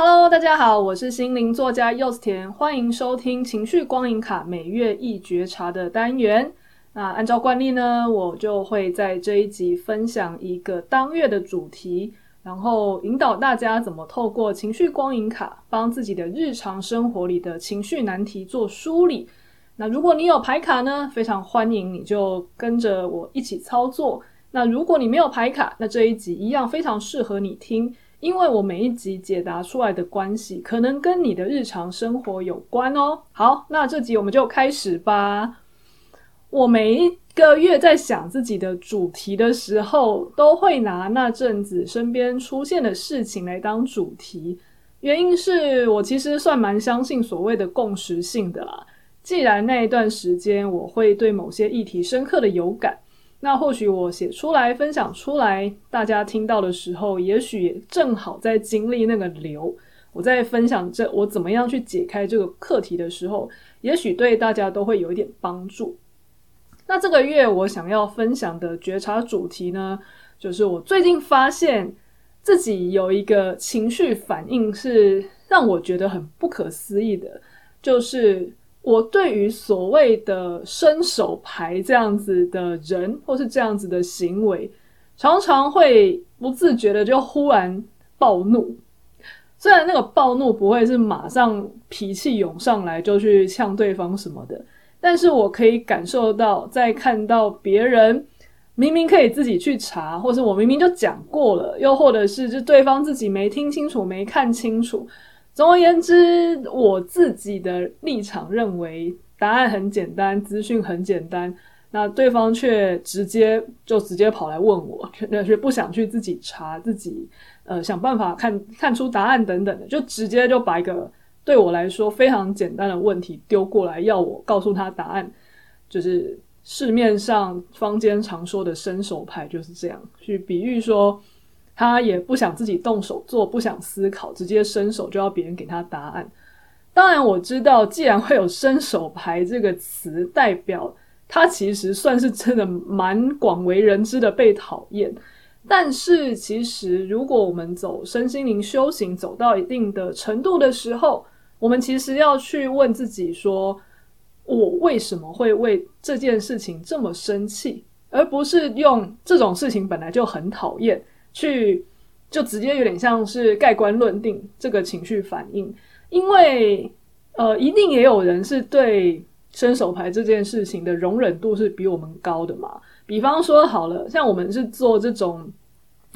Hello，大家好，我是心灵作家柚子甜，欢迎收听情绪光影卡每月一觉察的单元。那按照惯例呢，我就会在这一集分享一个当月的主题，然后引导大家怎么透过情绪光影卡，帮自己的日常生活里的情绪难题做梳理。那如果你有牌卡呢，非常欢迎你就跟着我一起操作。那如果你没有牌卡，那这一集一样非常适合你听。因为我每一集解答出来的关系，可能跟你的日常生活有关哦。好，那这集我们就开始吧。我每一个月在想自己的主题的时候，都会拿那阵子身边出现的事情来当主题。原因是我其实算蛮相信所谓的共识性的啦。既然那一段时间我会对某些议题深刻的有感。那或许我写出来、分享出来，大家听到的时候，也许也正好在经历那个流。我在分享这我怎么样去解开这个课题的时候，也许对大家都会有一点帮助。那这个月我想要分享的觉察主题呢，就是我最近发现自己有一个情绪反应是让我觉得很不可思议的，就是。我对于所谓的伸手牌这样子的人，或是这样子的行为，常常会不自觉的就忽然暴怒。虽然那个暴怒不会是马上脾气涌上来就去呛对方什么的，但是我可以感受到，在看到别人明明可以自己去查，或是我明明就讲过了，又或者是就对方自己没听清楚、没看清楚。总而言之，我自己的立场认为答案很简单，资讯很简单，那对方却直接就直接跑来问我，那是不想去自己查，自己呃想办法看看出答案等等的，就直接就把一个对我来说非常简单的问题丢过来，要我告诉他答案，就是市面上坊间常说的伸手牌就是这样，去比喻说。他也不想自己动手做，不想思考，直接伸手就要别人给他答案。当然，我知道，既然会有“伸手牌”这个词，代表他其实算是真的蛮广为人知的被讨厌。但是，其实如果我们走身心灵修行走到一定的程度的时候，我们其实要去问自己说：我为什么会为这件事情这么生气？而不是用这种事情本来就很讨厌。去就直接有点像是盖棺论定这个情绪反应，因为呃，一定也有人是对伸手牌这件事情的容忍度是比我们高的嘛。比方说好了，像我们是做这种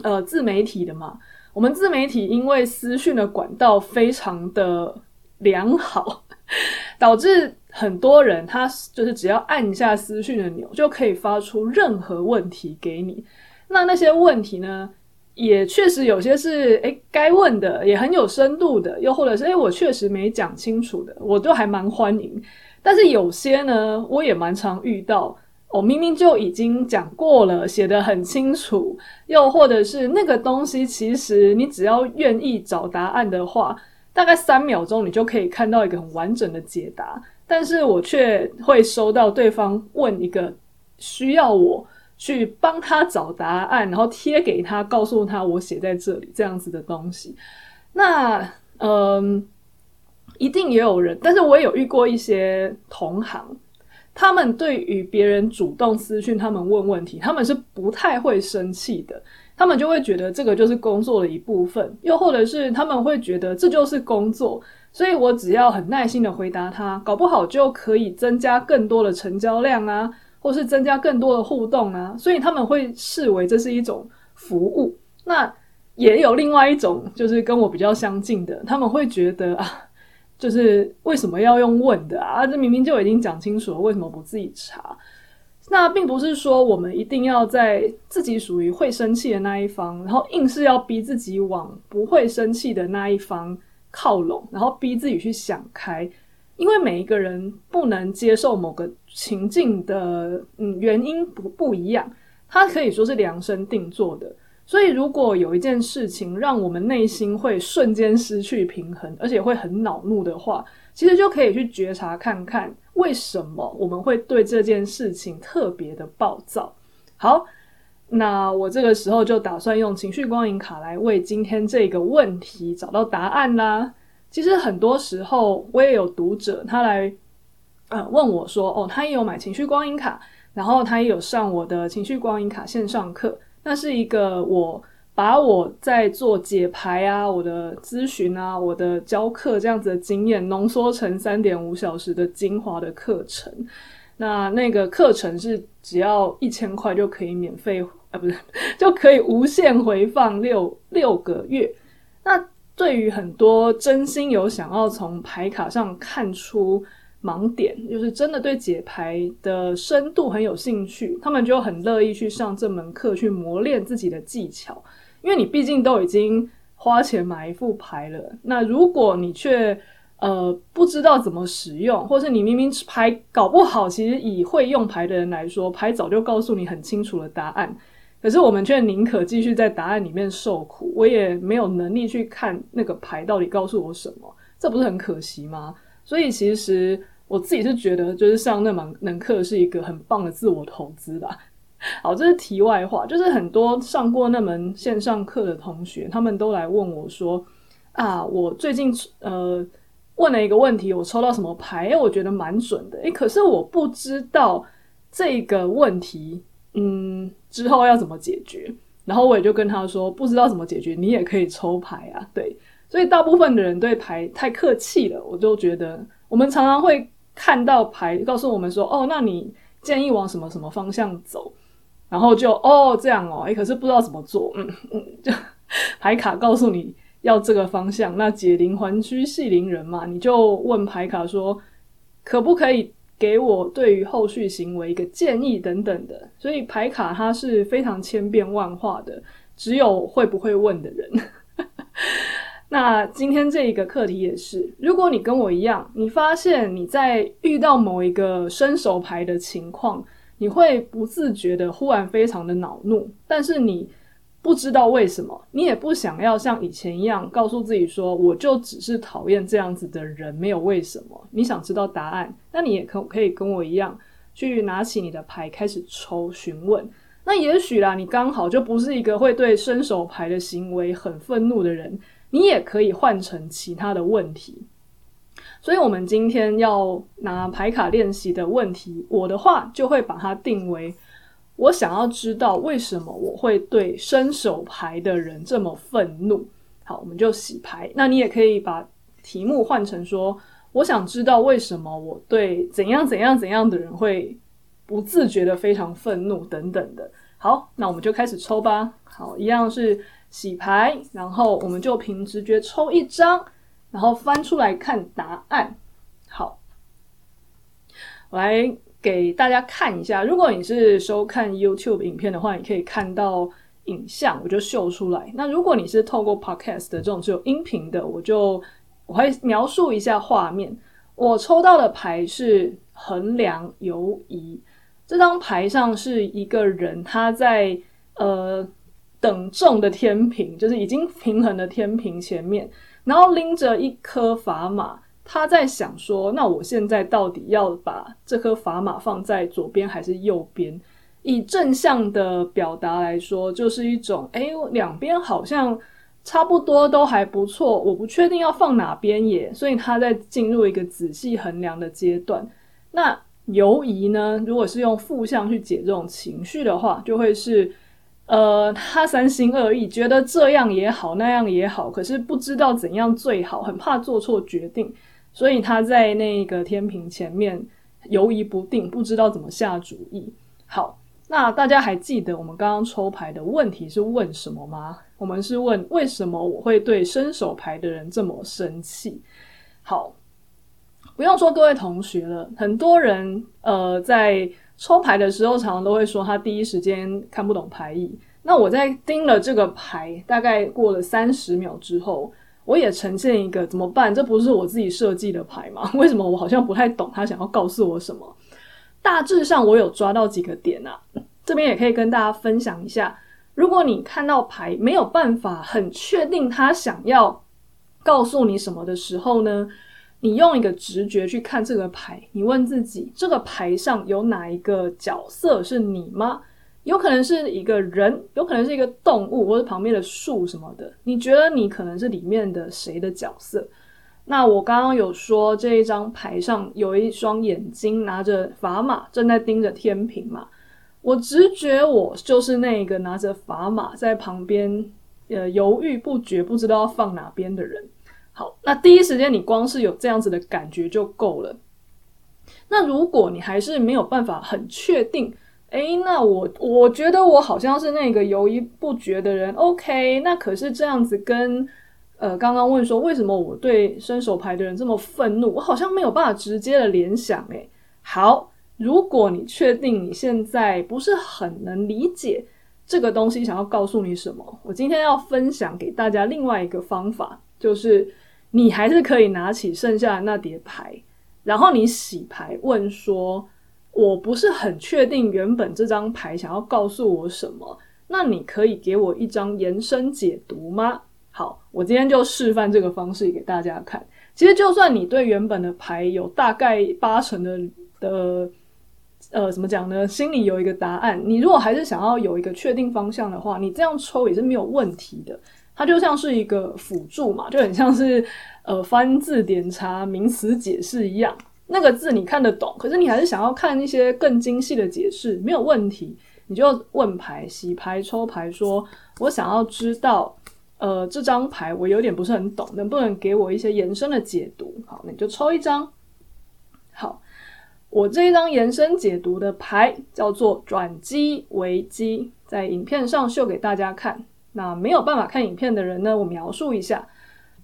呃自媒体的嘛，我们自媒体因为私讯的管道非常的良好，导致很多人他就是只要按一下私讯的钮，就可以发出任何问题给你。那那些问题呢？也确实有些是诶该问的，也很有深度的，又或者是诶我确实没讲清楚的，我都还蛮欢迎。但是有些呢，我也蛮常遇到，我明明就已经讲过了，写得很清楚，又或者是那个东西，其实你只要愿意找答案的话，大概三秒钟你就可以看到一个很完整的解答。但是我却会收到对方问一个需要我。去帮他找答案，然后贴给他，告诉他我写在这里这样子的东西。那嗯，一定也有人，但是我也有遇过一些同行，他们对于别人主动私讯他们问问题，他们是不太会生气的，他们就会觉得这个就是工作的一部分，又或者是他们会觉得这就是工作，所以我只要很耐心的回答他，搞不好就可以增加更多的成交量啊。或是增加更多的互动啊，所以他们会视为这是一种服务。那也有另外一种，就是跟我比较相近的，他们会觉得啊，就是为什么要用问的啊？这明明就已经讲清楚了，为什么不自己查？那并不是说我们一定要在自己属于会生气的那一方，然后硬是要逼自己往不会生气的那一方靠拢，然后逼自己去想开。因为每一个人不能接受某个情境的嗯原因不不一样，它可以说是量身定做的。所以如果有一件事情让我们内心会瞬间失去平衡，而且会很恼怒的话，其实就可以去觉察看看为什么我们会对这件事情特别的暴躁。好，那我这个时候就打算用情绪光影卡来为今天这个问题找到答案啦。其实很多时候我也有读者他来呃问我说，哦，他也有买情绪光影卡，然后他也有上我的情绪光影卡线上课，那是一个我把我在做解牌啊、我的咨询啊、我的教课这样子的经验浓缩成三点五小时的精华的课程。那那个课程是只要一千块就可以免费啊，不是就可以无限回放六六个月。那对于很多真心有想要从牌卡上看出盲点，就是真的对解牌的深度很有兴趣，他们就很乐意去上这门课去磨练自己的技巧。因为你毕竟都已经花钱买一副牌了，那如果你却呃，不知道怎么使用，或是你明明牌搞不好，其实以会用牌的人来说，牌早就告诉你很清楚的答案，可是我们却宁可继续在答案里面受苦。我也没有能力去看那个牌到底告诉我什么，这不是很可惜吗？所以其实我自己是觉得，就是上那门门课是一个很棒的自我投资吧。好，这是题外话，就是很多上过那门线上课的同学，他们都来问我说：“啊，我最近呃。”问了一个问题，我抽到什么牌？我觉得蛮准的。哎，可是我不知道这个问题，嗯，之后要怎么解决。然后我也就跟他说，不知道怎么解决，你也可以抽牌啊。对，所以大部分的人对牌太客气了，我就觉得我们常常会看到牌告诉我们说，哦，那你建议往什么什么方向走，然后就哦这样哦，哎，可是不知道怎么做，嗯嗯，就牌卡告诉你。要这个方向，那解铃还须系铃人嘛，你就问牌卡说，可不可以给我对于后续行为一个建议等等的。所以牌卡它是非常千变万化的，只有会不会问的人。那今天这一个课题也是，如果你跟我一样，你发现你在遇到某一个伸手牌的情况，你会不自觉的忽然非常的恼怒，但是你。不知道为什么，你也不想要像以前一样告诉自己说，我就只是讨厌这样子的人，没有为什么。你想知道答案，那你也可可以跟我一样，去拿起你的牌开始抽询问。那也许啦，你刚好就不是一个会对伸手牌的行为很愤怒的人，你也可以换成其他的问题。所以，我们今天要拿牌卡练习的问题，我的话就会把它定为。我想要知道为什么我会对伸手牌的人这么愤怒。好，我们就洗牌。那你也可以把题目换成说：我想知道为什么我对怎样怎样怎样的人会不自觉的非常愤怒等等的。好，那我们就开始抽吧。好，一样是洗牌，然后我们就凭直觉抽一张，然后翻出来看答案。好，我来。给大家看一下，如果你是收看 YouTube 影片的话，你可以看到影像，我就秀出来。那如果你是透过 Podcast 的这种只有音频的，我就我会描述一下画面。我抽到的牌是衡量犹疑，这张牌上是一个人，他在呃等重的天平，就是已经平衡的天平前面，然后拎着一颗砝码。他在想说：“那我现在到底要把这颗砝码放在左边还是右边？”以正向的表达来说，就是一种“诶，两边好像差不多，都还不错，我不确定要放哪边耶。”所以他在进入一个仔细衡量的阶段。那犹疑呢？如果是用负向去解这种情绪的话，就会是呃，他三心二意，觉得这样也好，那样也好，可是不知道怎样最好，很怕做错决定。所以他在那个天平前面犹疑不定，不知道怎么下主意。好，那大家还记得我们刚刚抽牌的问题是问什么吗？我们是问为什么我会对伸手牌的人这么生气？好，不用说各位同学了，很多人呃在抽牌的时候，常常都会说他第一时间看不懂牌意。那我在盯了这个牌，大概过了三十秒之后。我也呈现一个怎么办？这不是我自己设计的牌吗？为什么我好像不太懂他想要告诉我什么？大致上我有抓到几个点啊，这边也可以跟大家分享一下。如果你看到牌没有办法很确定他想要告诉你什么的时候呢，你用一个直觉去看这个牌，你问自己：这个牌上有哪一个角色是你吗？有可能是一个人，有可能是一个动物，或者旁边的树什么的。你觉得你可能是里面的谁的角色？那我刚刚有说这一张牌上有一双眼睛拿着砝码正在盯着天平嘛？我直觉我就是那个拿着砝码在旁边呃犹豫不决，不知道要放哪边的人。好，那第一时间你光是有这样子的感觉就够了。那如果你还是没有办法很确定，诶，那我我觉得我好像是那个犹豫不决的人。OK，那可是这样子跟呃刚刚问说为什么我对伸手牌的人这么愤怒，我好像没有办法直接的联想。诶，好。如果你确定你现在不是很能理解这个东西想要告诉你什么，我今天要分享给大家另外一个方法，就是你还是可以拿起剩下的那叠牌，然后你洗牌问说：“我不是很确定原本这张牌想要告诉我什么，那你可以给我一张延伸解读吗？”好，我今天就示范这个方式给大家看。其实就算你对原本的牌有大概八成的的。呃，怎么讲呢？心里有一个答案。你如果还是想要有一个确定方向的话，你这样抽也是没有问题的。它就像是一个辅助嘛，就很像是呃翻字典查名词解释一样。那个字你看得懂，可是你还是想要看一些更精细的解释，没有问题。你就问牌、洗牌、抽牌说，我想要知道，呃，这张牌我有点不是很懂，能不能给我一些延伸的解读？好，那你就抽一张。好。我这一张延伸解读的牌叫做转机危机，在影片上秀给大家看。那没有办法看影片的人呢，我描述一下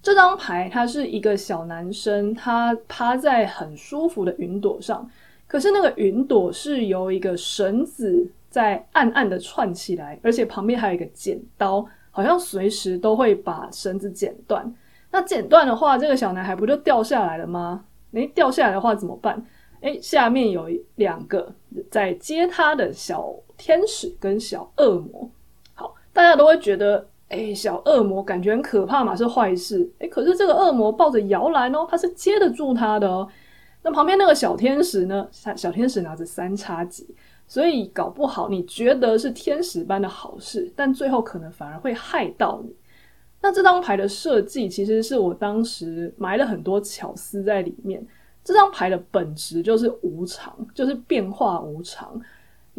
这张牌。它是一个小男生，他趴在很舒服的云朵上，可是那个云朵是由一个绳子在暗暗的串起来，而且旁边还有一个剪刀，好像随时都会把绳子剪断。那剪断的话，这个小男孩不就掉下来了吗？诶，掉下来的话怎么办？诶，下面有两个在接他的小天使跟小恶魔。好，大家都会觉得，诶，小恶魔感觉很可怕嘛，是坏事。诶，可是这个恶魔抱着摇篮哦，他是接得住他的哦。那旁边那个小天使呢？小天使拿着三叉戟，所以搞不好你觉得是天使般的好事，但最后可能反而会害到你。那这张牌的设计其实是我当时埋了很多巧思在里面。这张牌的本质就是无常，就是变化无常。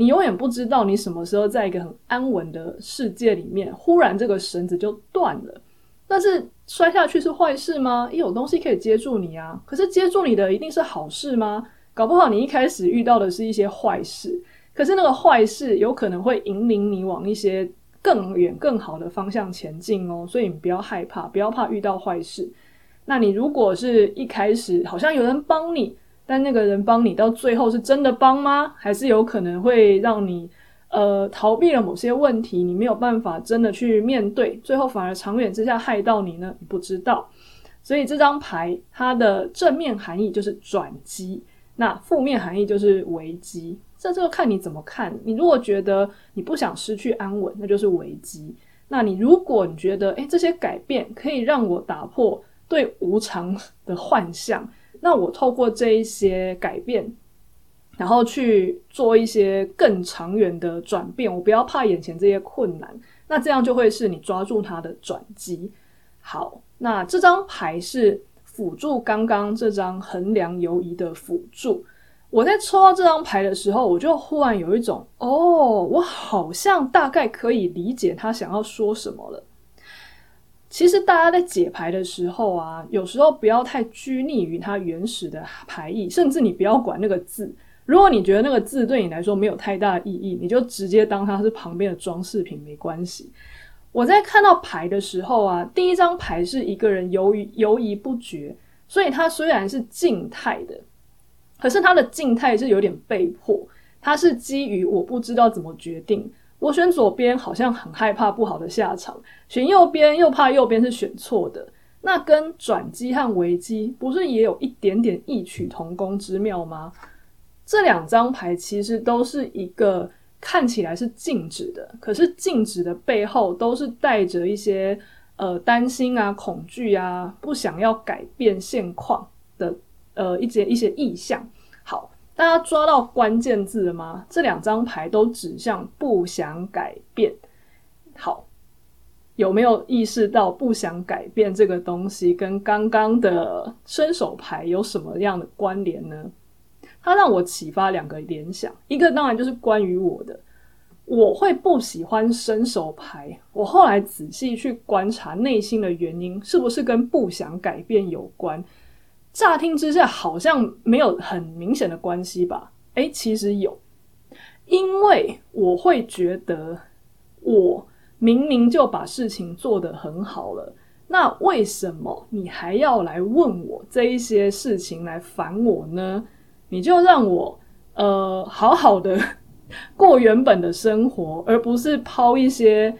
你永远不知道你什么时候在一个很安稳的世界里面，忽然这个绳子就断了。但是摔下去是坏事吗？也有东西可以接住你啊。可是接住你的一定是好事吗？搞不好你一开始遇到的是一些坏事，可是那个坏事有可能会引领你往一些更远、更好的方向前进哦。所以你不要害怕，不要怕遇到坏事。那你如果是一开始好像有人帮你，但那个人帮你到最后是真的帮吗？还是有可能会让你呃逃避了某些问题，你没有办法真的去面对，最后反而长远之下害到你呢？你不知道。所以这张牌它的正面含义就是转机，那负面含义就是危机。这这个看你怎么看。你如果觉得你不想失去安稳，那就是危机。那你如果你觉得诶，这些改变可以让我打破。对无常的幻象，那我透过这一些改变，然后去做一些更长远的转变。我不要怕眼前这些困难，那这样就会是你抓住它的转机。好，那这张牌是辅助刚刚这张衡量犹疑的辅助。我在抽到这张牌的时候，我就忽然有一种，哦，我好像大概可以理解他想要说什么了。其实大家在解牌的时候啊，有时候不要太拘泥于它原始的牌意，甚至你不要管那个字。如果你觉得那个字对你来说没有太大意义，你就直接当它是旁边的装饰品，没关系。我在看到牌的时候啊，第一张牌是一个人犹豫犹疑不决，所以它虽然是静态的，可是它的静态是有点被迫，它是基于我不知道怎么决定。我选左边好像很害怕不好的下场，选右边又怕右边是选错的。那跟转机和危机不是也有一点点异曲同工之妙吗？这两张牌其实都是一个看起来是静止的，可是静止的背后都是带着一些呃担心啊、恐惧啊、不想要改变现况的呃一些一些意向。好。大家抓到关键字了吗？这两张牌都指向不想改变。好，有没有意识到不想改变这个东西跟刚刚的伸手牌有什么样的关联呢？它让我启发两个联想，一个当然就是关于我的，我会不喜欢伸手牌。我后来仔细去观察内心的原因，是不是跟不想改变有关？乍听之下好像没有很明显的关系吧？诶，其实有，因为我会觉得我明明就把事情做得很好了，那为什么你还要来问我这一些事情来烦我呢？你就让我呃好好的 过原本的生活，而不是抛一些。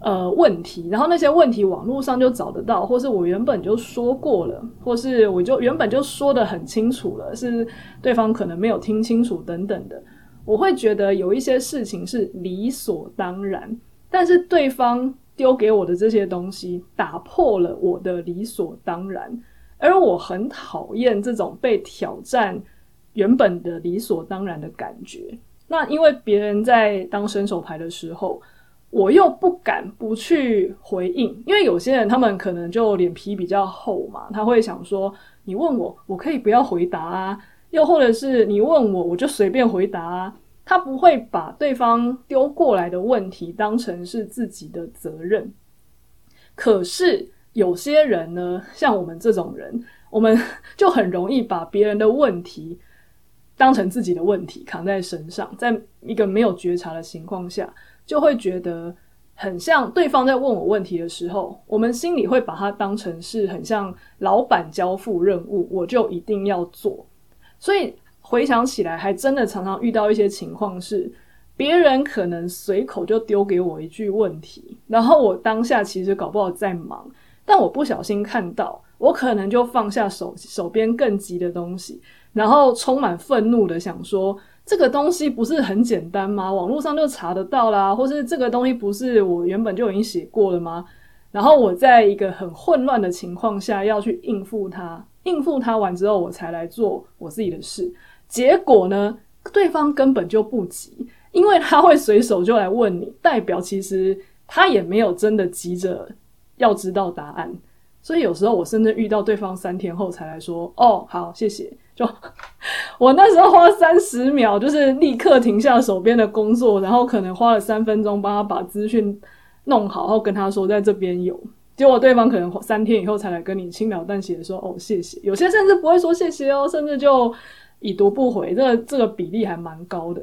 呃，问题，然后那些问题网络上就找得到，或是我原本就说过了，或是我就原本就说得很清楚了，是对方可能没有听清楚等等的，我会觉得有一些事情是理所当然，但是对方丢给我的这些东西打破了我的理所当然，而我很讨厌这种被挑战原本的理所当然的感觉。那因为别人在当伸手牌的时候。我又不敢不去回应，因为有些人他们可能就脸皮比较厚嘛，他会想说：你问我，我可以不要回答啊；又或者是你问我，我就随便回答啊。他不会把对方丢过来的问题当成是自己的责任。可是有些人呢，像我们这种人，我们就很容易把别人的问题当成自己的问题扛在身上，在一个没有觉察的情况下。就会觉得很像对方在问我问题的时候，我们心里会把它当成是很像老板交付任务，我就一定要做。所以回想起来，还真的常常遇到一些情况是，别人可能随口就丢给我一句问题，然后我当下其实搞不好在忙，但我不小心看到，我可能就放下手手边更急的东西，然后充满愤怒的想说。这个东西不是很简单吗？网络上就查得到啦，或是这个东西不是我原本就已经写过了吗？然后我在一个很混乱的情况下要去应付它，应付它完之后，我才来做我自己的事。结果呢，对方根本就不急，因为他会随手就来问你，代表其实他也没有真的急着要知道答案。所以有时候我甚至遇到对方三天后才来说：“哦，好，谢谢。”就我那时候花三十秒，就是立刻停下手边的工作，然后可能花了三分钟帮他把资讯弄好，然后跟他说在这边有。结果对方可能三天以后才来跟你轻描淡写的说哦谢谢，有些甚至不会说谢谢哦，甚至就已读不回，这个这个比例还蛮高的。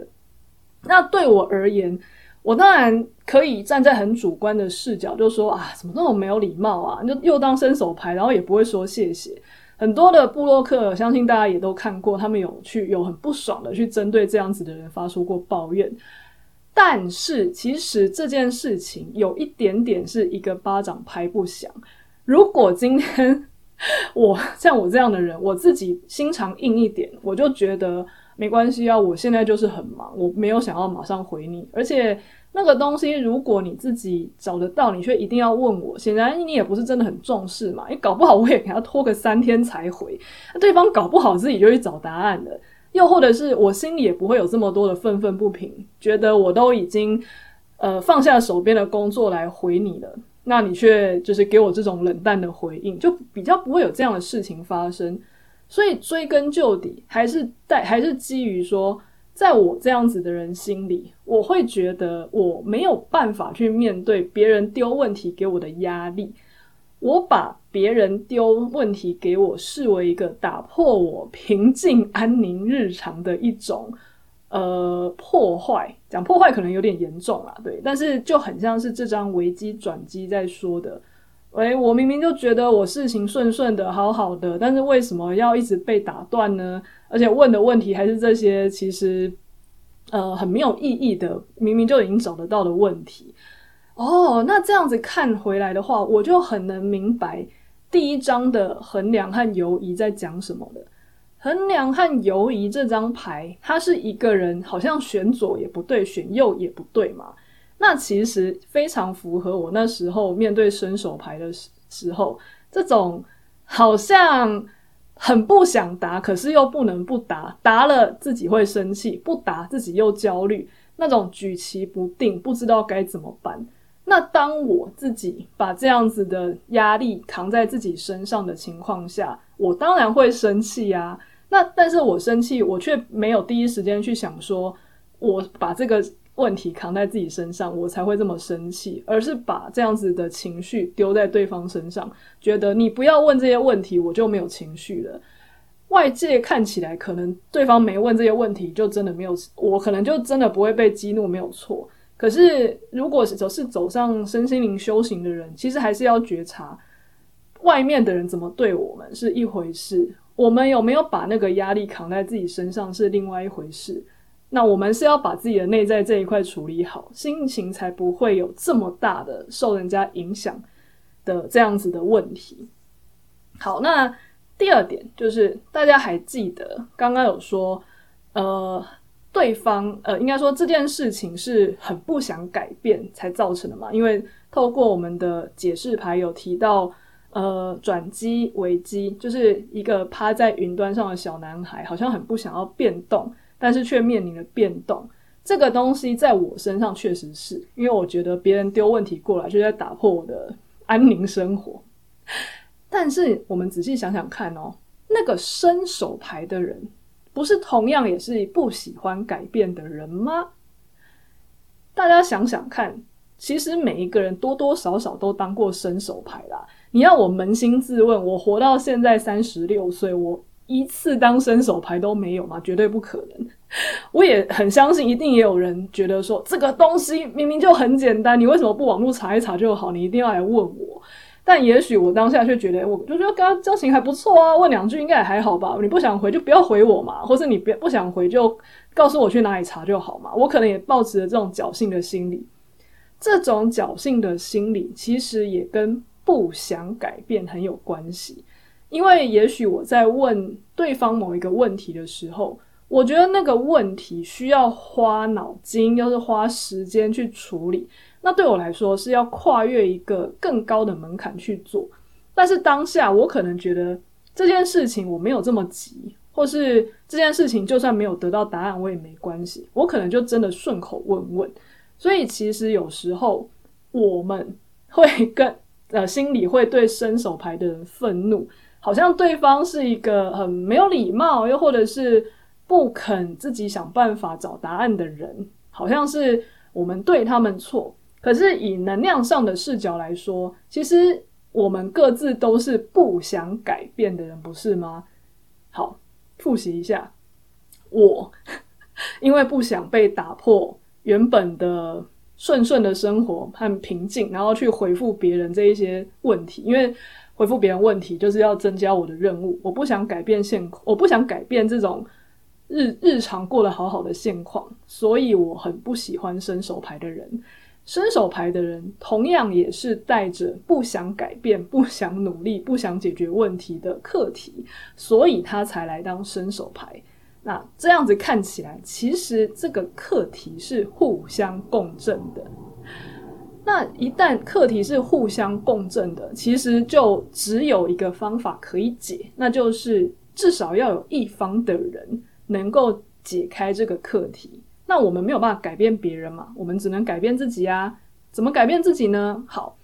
那对我而言，我当然可以站在很主观的视角，就说啊，怎么那么没有礼貌啊？就又当伸手牌，然后也不会说谢谢。很多的布洛克，相信大家也都看过，他们有去有很不爽的去针对这样子的人发出过抱怨。但是其实这件事情有一点点是一个巴掌拍不响。如果今天我像我这样的人，我自己心肠硬一点，我就觉得没关系啊，我现在就是很忙，我没有想要马上回你，而且。那个东西，如果你自己找得到，你却一定要问我，显然你也不是真的很重视嘛。你搞不好我也给他拖个三天才回，对方搞不好自己就去找答案了。又或者是我心里也不会有这么多的愤愤不平，觉得我都已经呃放下手边的工作来回你了，那你却就是给我这种冷淡的回应，就比较不会有这样的事情发生。所以追根究底，还是带还是基于说。在我这样子的人心里，我会觉得我没有办法去面对别人丢问题给我的压力。我把别人丢问题给我视为一个打破我平静安宁日常的一种呃破坏。讲破坏可能有点严重啦，对，但是就很像是这张危机转机在说的。喂，我明明就觉得我事情顺顺的，好好的，但是为什么要一直被打断呢？而且问的问题还是这些，其实呃很没有意义的，明明就已经找得到的问题。哦，那这样子看回来的话，我就很能明白第一张的衡量和犹疑在讲什么了。衡量和犹疑这张牌，它是一个人好像选左也不对，选右也不对嘛。那其实非常符合我那时候面对伸手牌的时时候，这种好像。很不想答，可是又不能不答，答了自己会生气，不答自己又焦虑，那种举棋不定，不知道该怎么办。那当我自己把这样子的压力扛在自己身上的情况下，我当然会生气呀。那但是我生气，我却没有第一时间去想说，我把这个问题扛在自己身上，我才会这么生气，而是把这样子的情绪丢在对方身上，觉得你不要问这些问题，我就没有情绪了。外界看起来可能对方没问这些问题，就真的没有，我可能就真的不会被激怒，没有错。可是如果是走是走上身心灵修行的人，其实还是要觉察外面的人怎么对我们是一回事，我们有没有把那个压力扛在自己身上是另外一回事。那我们是要把自己的内在这一块处理好，心情才不会有这么大的受人家影响的这样子的问题。好，那第二点就是大家还记得刚刚有说，呃，对方呃，应该说这件事情是很不想改变才造成的嘛？因为透过我们的解释牌有提到，呃，转机危机就是一个趴在云端上的小男孩，好像很不想要变动。但是却面临了变动，这个东西在我身上确实是因为我觉得别人丢问题过来，就在打破我的安宁生活。但是我们仔细想想看哦，那个伸手牌的人，不是同样也是不喜欢改变的人吗？大家想想看，其实每一个人多多少少都当过伸手牌啦。你要我扪心自问，我活到现在三十六岁，我。一次当伸手牌都没有吗？绝对不可能。我也很相信，一定也有人觉得说，这个东西明明就很简单，你为什么不网络查一查就好？你一定要来问我。但也许我当下却觉得，我就觉得刚刚交情还不错啊，问两句应该也还好吧。你不想回就不要回我嘛，或是你别不想回就告诉我去哪里查就好嘛。我可能也抱持了这种侥幸的心理。这种侥幸的心理其实也跟不想改变很有关系。因为也许我在问对方某一个问题的时候，我觉得那个问题需要花脑筋，又是花时间去处理。那对我来说是要跨越一个更高的门槛去做。但是当下我可能觉得这件事情我没有这么急，或是这件事情就算没有得到答案我也没关系，我可能就真的顺口问问。所以其实有时候我们会跟呃心里会对伸手牌的人愤怒。好像对方是一个很没有礼貌，又或者是不肯自己想办法找答案的人，好像是我们对他们错。可是以能量上的视角来说，其实我们各自都是不想改变的人，不是吗？好，复习一下，我因为不想被打破原本的顺顺的生活和平静，然后去回复别人这一些问题，因为。回复别人问题就是要增加我的任务，我不想改变现，我不想改变这种日日常过得好好的现况，所以我很不喜欢伸手牌的人。伸手牌的人同样也是带着不想改变、不想努力、不想解决问题的课题，所以他才来当伸手牌。那这样子看起来，其实这个课题是互相共振的。那一旦课题是互相共振的，其实就只有一个方法可以解，那就是至少要有一方的人能够解开这个课题。那我们没有办法改变别人嘛，我们只能改变自己啊。怎么改变自己呢？好，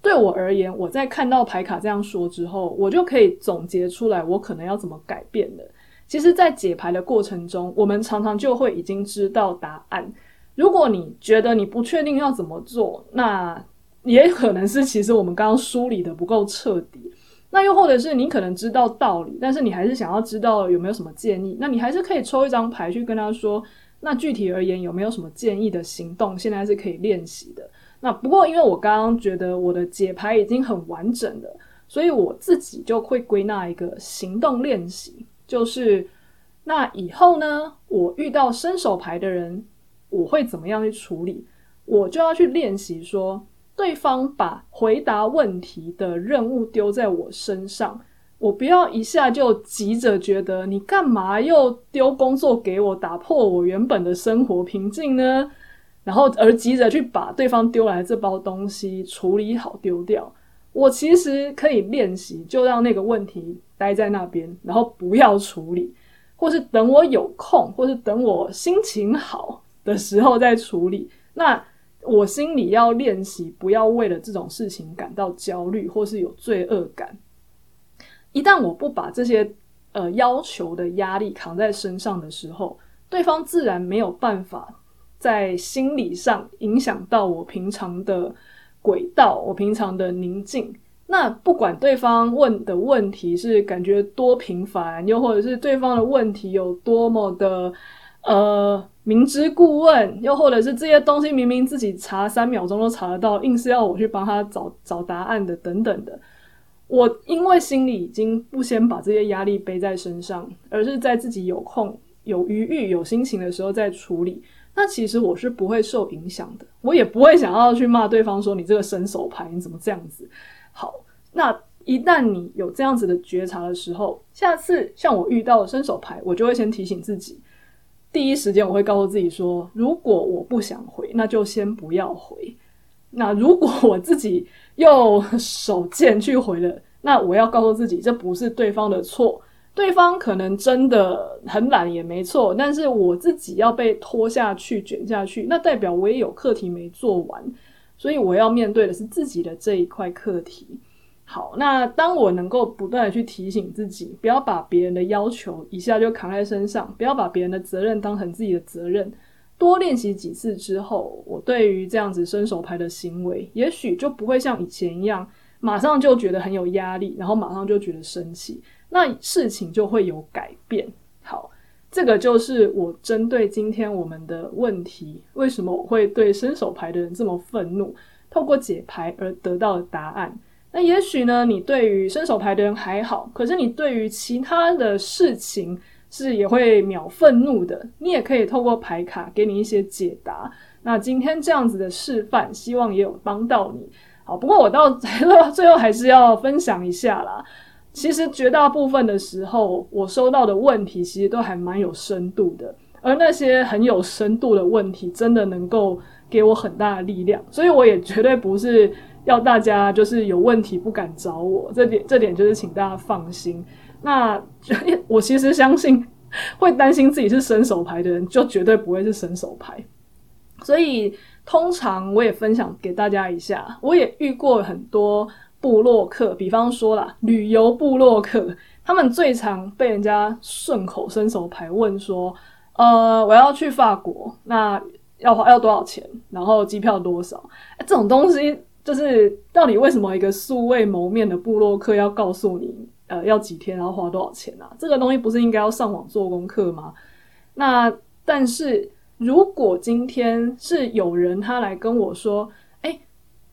对我而言，我在看到牌卡这样说之后，我就可以总结出来我可能要怎么改变的。其实，在解牌的过程中，我们常常就会已经知道答案。如果你觉得你不确定要怎么做，那也可能是其实我们刚刚梳理的不够彻底。那又或者是你可能知道道理，但是你还是想要知道有没有什么建议，那你还是可以抽一张牌去跟他说。那具体而言有没有什么建议的行动，现在是可以练习的。那不过因为我刚刚觉得我的解牌已经很完整了，所以我自己就会归纳一个行动练习，就是那以后呢，我遇到伸手牌的人。我会怎么样去处理？我就要去练习说，对方把回答问题的任务丢在我身上，我不要一下就急着觉得你干嘛又丢工作给我，打破我原本的生活平静呢？然后而急着去把对方丢来这包东西处理好丢掉。我其实可以练习，就让那个问题待在那边，然后不要处理，或是等我有空，或是等我心情好的时候再处理。那我心里要练习，不要为了这种事情感到焦虑，或是有罪恶感。一旦我不把这些呃要求的压力扛在身上的时候，对方自然没有办法在心理上影响到我平常的轨道，我平常的宁静。那不管对方问的问题是感觉多频繁，又或者是对方的问题有多么的呃明知故问，又或者是这些东西明明自己查三秒钟都查得到，硬是要我去帮他找找答案的等等的。我因为心里已经不先把这些压力背在身上，而是在自己有空、有余裕、有心情的时候再处理。那其实我是不会受影响的，我也不会想要去骂对方说你这个伸手牌你怎么这样子。好，那一旦你有这样子的觉察的时候，下次像我遇到伸手牌，我就会先提醒自己，第一时间我会告诉自己说，如果我不想回，那就先不要回。那如果我自己又手贱去回了，那我要告诉自己，这不是对方的错，对方可能真的很懒也没错，但是我自己要被拖下去卷下去，那代表我也有课题没做完，所以我要面对的是自己的这一块课题。好，那当我能够不断的去提醒自己，不要把别人的要求一下就扛在身上，不要把别人的责任当成自己的责任。多练习几次之后，我对于这样子伸手牌的行为，也许就不会像以前一样，马上就觉得很有压力，然后马上就觉得生气，那事情就会有改变。好，这个就是我针对今天我们的问题，为什么我会对伸手牌的人这么愤怒？透过解牌而得到的答案。那也许呢，你对于伸手牌的人还好，可是你对于其他的事情，是也会秒愤怒的，你也可以透过牌卡给你一些解答。那今天这样子的示范，希望也有帮到你。好，不过我到 最后还是要分享一下啦。其实绝大部分的时候，我收到的问题其实都还蛮有深度的，而那些很有深度的问题，真的能够给我很大的力量。所以我也绝对不是要大家就是有问题不敢找我，这点这点就是请大家放心。那 我其实相信，会担心自己是伸手牌的人，就绝对不会是伸手牌。所以通常我也分享给大家一下，我也遇过很多部落客，比方说啦，旅游部落客，他们最常被人家顺口伸手牌问说：“呃，我要去法国，那要花要多少钱？然后机票多少？”，这种东西就是到底为什么一个素未谋面的部落客要告诉你？呃，要几天，然后花多少钱啊？这个东西不是应该要上网做功课吗？那但是如果今天是有人他来跟我说，哎，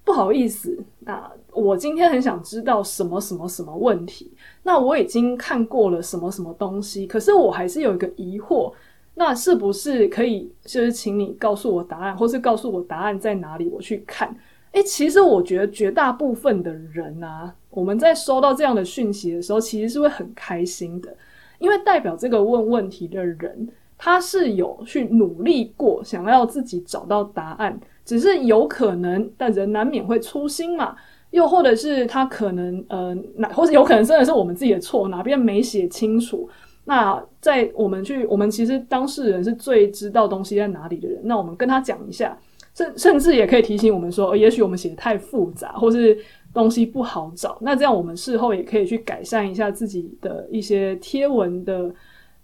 不好意思，那我今天很想知道什么什么什么问题，那我已经看过了什么什么东西，可是我还是有一个疑惑，那是不是可以就是请你告诉我答案，或是告诉我答案在哪里，我去看？诶，其实我觉得绝大部分的人啊，我们在收到这样的讯息的时候，其实是会很开心的，因为代表这个问问题的人，他是有去努力过，想要自己找到答案，只是有可能，但人难免会粗心嘛，又或者是他可能呃，哪或者有可能真的是我们自己的错，哪边没写清楚。那在我们去，我们其实当事人是最知道东西在哪里的人，那我们跟他讲一下。甚甚至也可以提醒我们说，也许我们写的太复杂，或是东西不好找。那这样我们事后也可以去改善一下自己的一些贴文的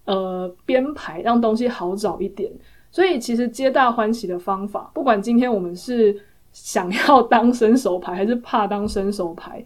呃编排，让东西好找一点。所以其实皆大欢喜的方法，不管今天我们是想要当伸手牌，还是怕当伸手牌，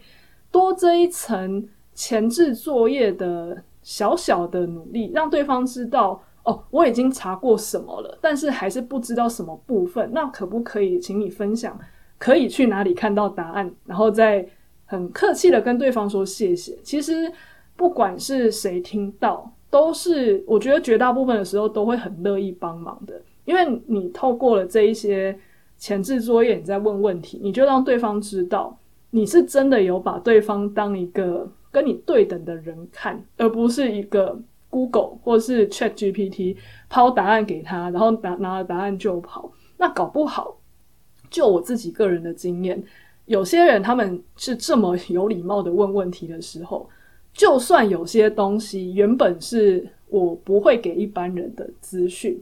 多这一层前置作业的小小的努力，让对方知道。哦，我已经查过什么了，但是还是不知道什么部分。那可不可以请你分享？可以去哪里看到答案？然后再很客气的跟对方说谢谢。其实不管是谁听到，都是我觉得绝大部分的时候都会很乐意帮忙的，因为你透过了这一些前置作业，你在问问题，你就让对方知道你是真的有把对方当一个跟你对等的人看，而不是一个。Google 或是 ChatGPT 抛答案给他，然后拿拿了答案就跑。那搞不好，就我自己个人的经验，有些人他们是这么 有礼貌的问问题的时候，就算有些东西原本是我不会给一般人的资讯，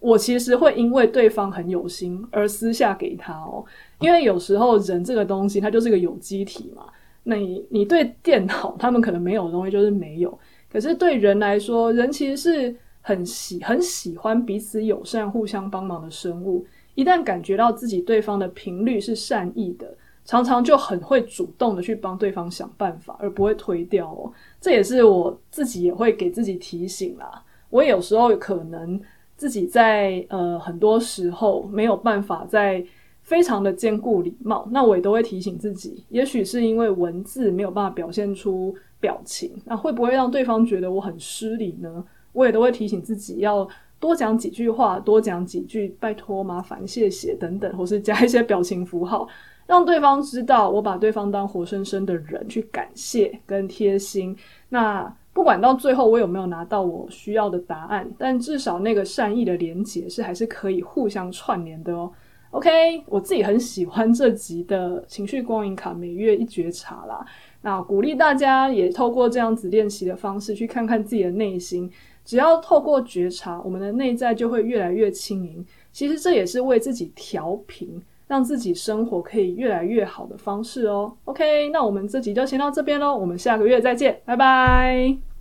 我其实会因为对方很有心而私下给他哦。因为有时候人这个东西它就是个有机体嘛，那你你对电脑他们可能没有的东西就是没有，可是对人来说，人其实是很喜很喜欢彼此友善、互相帮忙的生物。一旦感觉到自己对方的频率是善意的，常常就很会主动的去帮对方想办法，而不会推掉哦。这也是我自己也会给自己提醒啦。我有时候可能自己在呃很多时候没有办法在非常的兼顾礼貌，那我也都会提醒自己，也许是因为文字没有办法表现出表情，那会不会让对方觉得我很失礼呢？我也都会提醒自己要。多讲几句话，多讲几句，拜托、麻烦、谢谢等等，或是加一些表情符号，让对方知道我把对方当活生生的人去感谢跟贴心。那不管到最后我有没有拿到我需要的答案，但至少那个善意的连结是还是可以互相串联的哦。OK，我自己很喜欢这集的情绪光影卡每月一觉察啦。那鼓励大家也透过这样子练习的方式，去看看自己的内心。只要透过觉察，我们的内在就会越来越轻盈。其实这也是为自己调频，让自己生活可以越来越好的方式哦。OK，那我们这集就先到这边喽，我们下个月再见，拜拜。